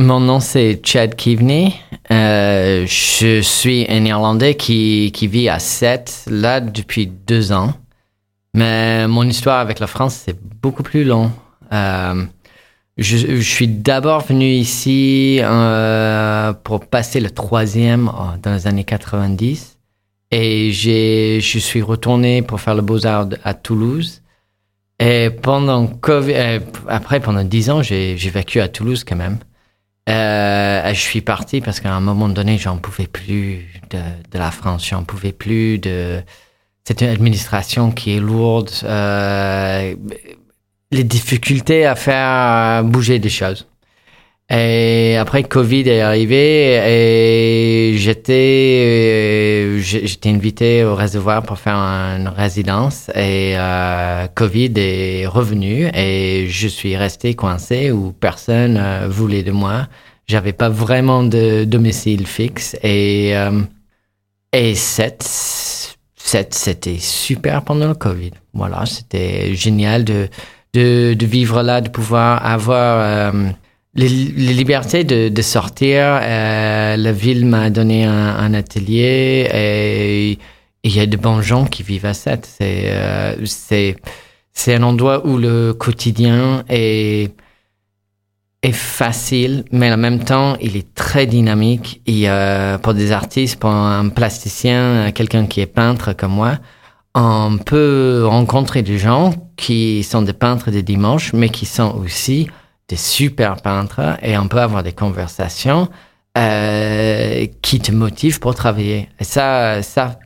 Mon nom c'est Chad Keaveney. Euh, je suis un Irlandais qui, qui vit à Sète, là depuis deux ans. Mais mon histoire avec la France, c'est beaucoup plus long. Euh, je, suis d'abord venu ici euh, pour passer le troisième oh, dans les années 90. Et je suis retourné pour faire le Beaux-Arts à Toulouse. Et pendant COVID, après, pendant dix ans, j'ai, j'ai vécu à Toulouse quand même. Euh, je suis parti parce qu'à un moment donné, j'en pouvais plus de, de la France, j'en pouvais plus de cette administration qui est lourde, euh, les difficultés à faire bouger des choses. Et après, Covid est arrivé et j'étais, euh, j'étais invité au réservoir pour faire une résidence et euh, Covid est revenu et je suis resté coincé où personne euh, voulait de moi. J'avais pas vraiment de domicile fixe et euh, et cette c'était super pendant le Covid. Voilà, c'était génial de, de de vivre là, de pouvoir avoir les, libertés de, sortir. Euh, la ville m'a donné un, atelier et il y a de bons gens qui vivent à Sète. C'est euh, c'est c'est un endroit où le quotidien est est facile, mais en même temps, il est très dynamique. Et pour des artistes, pour un plasticien, quelqu'un qui est peintre comme moi, on peut rencontrer des gens qui sont des peintres des dimanches, mais qui sont aussi des super peintres et on peut avoir des conversations euh, qui te motivent pour travailler. Et ça, ça,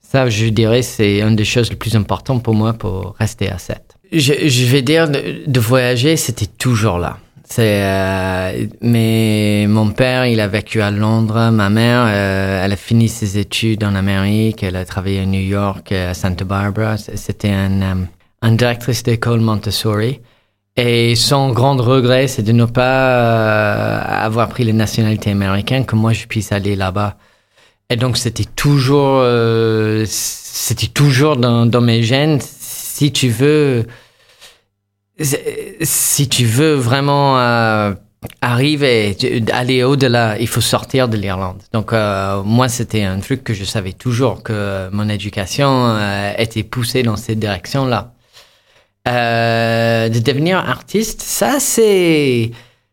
ça, je dirais, c'est une des choses les plus importantes pour moi pour rester à 7. Je, vais dire, de, voyager, c'était toujours là. C'est, euh, mais mon père, il a vécu à Londres. Ma mère, euh, elle a fini ses études en Amérique. Elle a travaillé à New York, à Santa Barbara. C'était un, euh, un directrice d'école Montessori. Et son grand regret, c'est de ne pas euh, avoir pris la nationalité américaine, que moi je puisse aller là-bas. Et donc c'était toujours, euh, c'était toujours dans, mes gènes. Si tu veux, si tu veux vraiment euh, arriver, aller au-delà, il faut sortir de l'Irlande. Donc euh, moi c'était un truc que je savais toujours que mon éducation était poussée dans cette direction-là. Euh, de devenir artiste, ça c'est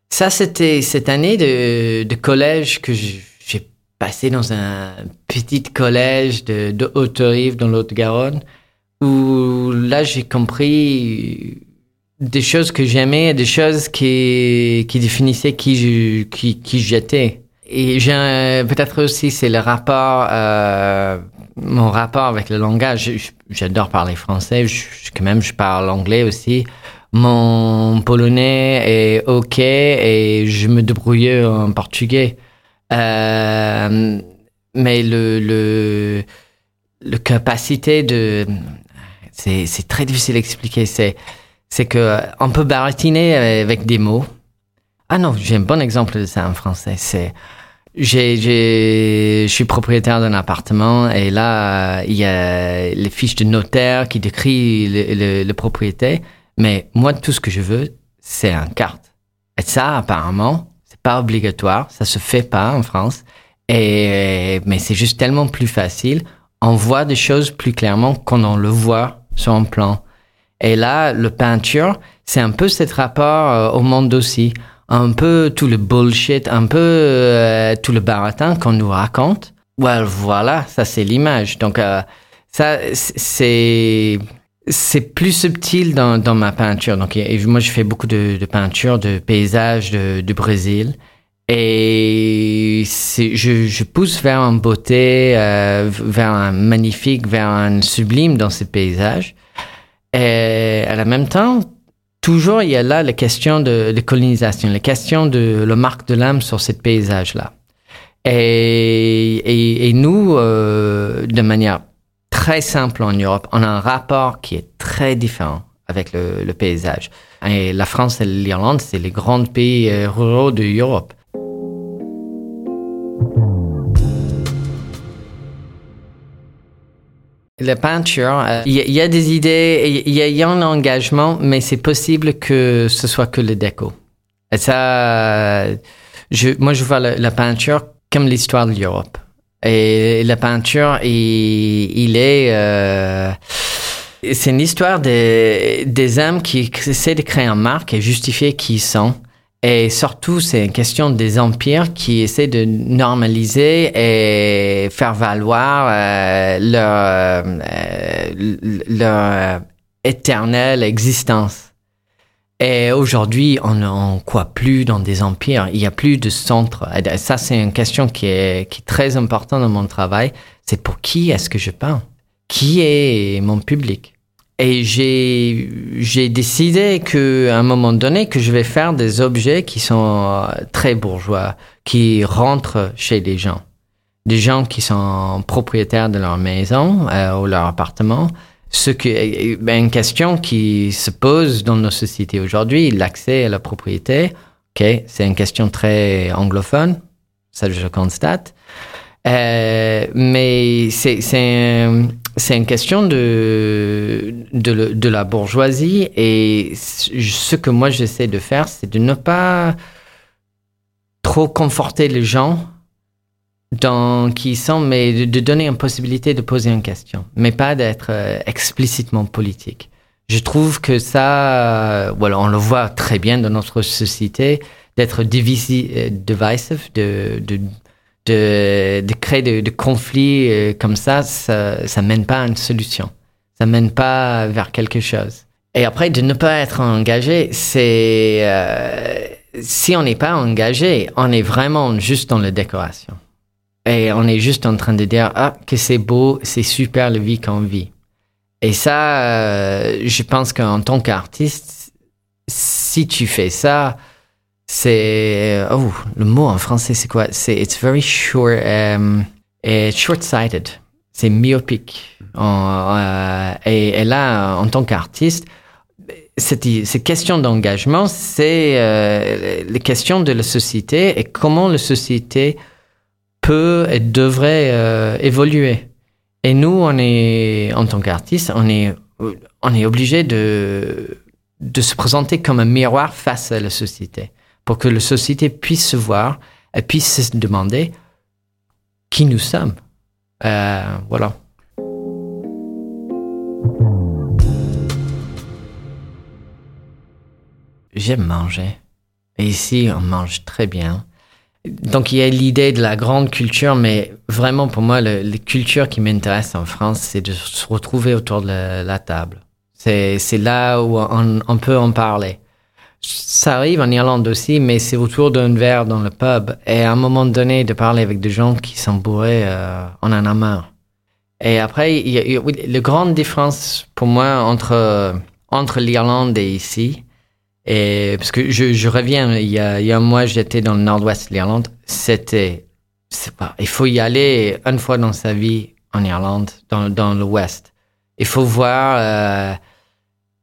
ça c'était cette année de, de collège que j'ai passé dans un petit collège de, de Haute-Rive dans l'Haute-Garonne où là j'ai compris des choses que j'aimais, des choses qui qui définissaient qui je qui qui j'étais. Et peut-être aussi c'est le rapport euh, mon rapport avec le langage, j'adore parler français, quand même je parle anglais aussi. Mon polonais est ok et je me débrouille en portugais. Euh, mais le, le, capacité de, c'est, très difficile à expliquer. C'est, c'est que on peut baratiner avec des mots. Ah non, j'ai un bon exemple de ça en français. C'est, j'ai, j'ai, je suis propriétaire d'un appartement et là, il y a les fiches de notaire qui décrit le, le, le propriété. Mais moi, tout ce que je veux, c'est un carte. Et ça, apparemment, c'est pas obligatoire. Ça se fait pas en France. Et, mais c'est juste tellement plus facile. On voit des choses plus clairement quand on le voit sur un plan. Et là, le peinture, c'est un peu cet rapport euh, au monde aussi un peu tout le bullshit, un peu euh, tout le baratin qu'on nous raconte. Well, voilà, ça c'est l'image. Donc euh, ça c'est c'est plus subtil dans, dans ma peinture. Donc moi je fais beaucoup de, de peinture de paysages de, de Brésil et je, je pousse vers une beauté, euh, vers un magnifique, vers un sublime dans ces paysages. Et à la même temps, toujours il y a là la question de, de colonisation, la question de la marque de l'âme sur ce paysage-là. Et, nous, euh, de manière très simple en Europe, on a un rapport qui est très différent avec le, le paysage. Et la France et l'Irlande, c'est les grands pays euh, ruraux de l'Europe. La peinture, il euh, y, a des idées, il y, a un engagement, mais c'est possible que ce soit que le déco. Et ça, je, moi, je vois la, peinture comme l'histoire de l'Europe. Et la peinture, il, est, euh, c'est une histoire des, des hommes qui essaient de créer une marque et justifier qui ils sont. Et surtout, c'est une question des empires qui essaient de normaliser et faire valoir euh, leur, euh, leur éternelle existence. Et aujourd'hui, on ne croit plus dans des empires. Il n'y a plus de centre. Et ça, c'est une question qui est, qui est très importante dans mon travail. C'est pour qui est-ce que je peins Qui est mon public? Et j'ai décidé que à un moment donné que je vais faire des objets qui sont euh, très bourgeois, qui rentrent chez les gens, des gens qui sont propriétaires de leur maison euh, ou leur appartement. Ce que ben, une question qui se pose dans nos sociétés aujourd'hui, l'accès à la propriété. Ok, c'est une question très anglophone, ça je constate. Euh, mais c'est c'est une question de, de, la bourgeoisie et ce que moi j'essaie de faire, c'est de ne pas trop conforter les gens dans qui ils sont, mais de, donner une possibilité de poser une question, mais pas d'être euh, explicitement politique. Je trouve que ça, voilà, on le voit très bien dans notre société, d'être divisive, de, de de, créer de, de conflits euh, comme ça, ça, ça mène pas à une solution. Ça mène pas vers quelque chose. Et après, de ne pas être engagé, c'est euh, si on n'est pas engagé, on est vraiment juste dans la décoration. Et on est juste en train de dire ah que c'est beau, c'est super la vie qu'on vit. Et ça, euh, je pense qu'en tant qu'artiste, si tu fais ça, c'est oh le mot en français c'est quoi? C'est it's very short um, short-sighted. C'est myopique. Euh, et, et, là en tant qu'artiste cette, cette question d'engagement c'est euh, les questions de la société et comment la société peut et devrait euh, évoluer. Et nous on est en tant qu'artiste on est on est obligé de de se présenter comme un miroir face à la société pour que la société puisse se voir et puisse se demander qui nous sommes. Euh, voilà. J'aime manger. Et ici, on mange très bien. Donc, il y a l'idée de la grande culture, mais vraiment, pour moi, la culture qui m'intéresse en France, c'est de se retrouver autour de la, table. C'est là où on, on, peut en parler. Ça arrive en Irlande aussi, mais c'est autour d'un verre dans le pub. Et à un moment donné, de parler avec des gens qui sont bourrés, euh, en a marre. Et après, il la grande différence pour moi entre, entre l'Irlande et ici, et parce que je, reviens, il y, a, un mois, j'étais dans le nord-ouest de l'Irlande. C'était, pas, il faut y aller une fois dans sa vie en Irlande, dans, dans l'ouest. Il faut voir euh,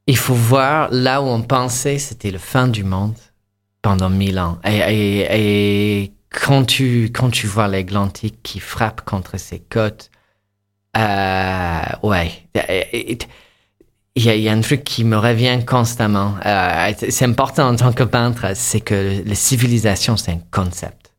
il faut voir là où on pensait c'était le fin du monde pendant mille ans. Et, et, et quand tu quand tu vois l'Atlantique qui frappe contre ses côtes, euh, ouais, il y, y a un truc qui me revient constamment. Euh, c'est important en tant que peintre, c'est que la civilisation c'est un concept.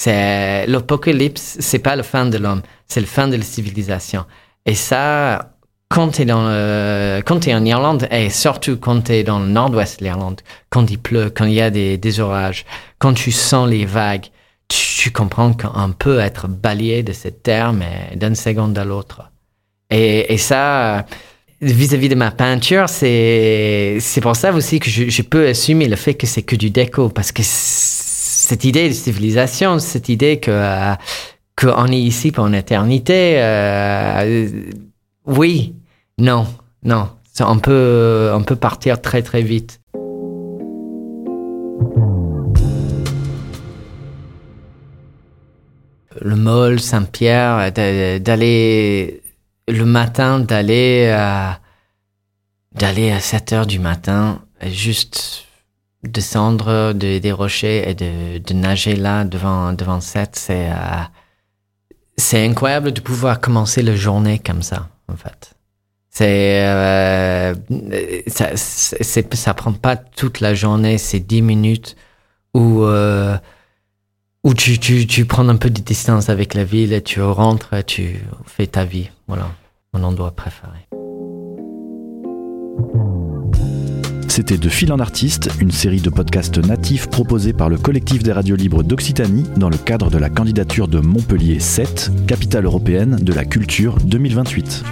C'est l'apocalypse, c'est pas le fin de l'homme, c'est le fin de la civilisation. Et ça, quand tu es, dans le, quand es en Irlande, et surtout quand tu es dans le nord-ouest de l'Irlande, quand il pleut, quand il y a des, orages, quand tu sens les vagues, tu, comprends qu'on peut être balayé de cette terre, mais d'une seconde à l'autre. Et, ça, vis-à-vis de ma peinture, c'est, c'est pour ça aussi que je, je peux assumer le fait que c'est que du déco, parce que cette idée de civilisation, cette idée que, euh, qu'on est ici pour une éternité, euh, oui, non, non. On peut, on peut partir très très vite. Le Mall, Saint-Pierre, d'aller le matin, d'aller à, d'aller à 7 heures du matin, juste descendre des rochers et de, nager là devant, devant 7, c'est, euh, c'est incroyable de pouvoir commencer la journée comme ça, en fait. C'est, euh, ça, c'est, ça prend pas toute la journée, c'est 10 minutes où, euh, où tu, tu, tu prends un peu de distance avec la ville et tu rentres, et tu fais ta vie. Voilà, mon endroit préféré. C'était De Fil en Artiste, une série de podcasts natifs proposés par le collectif des radios libres d'Occitanie dans le cadre de la candidature de Montpellier 7, capitale européenne de la culture 2028.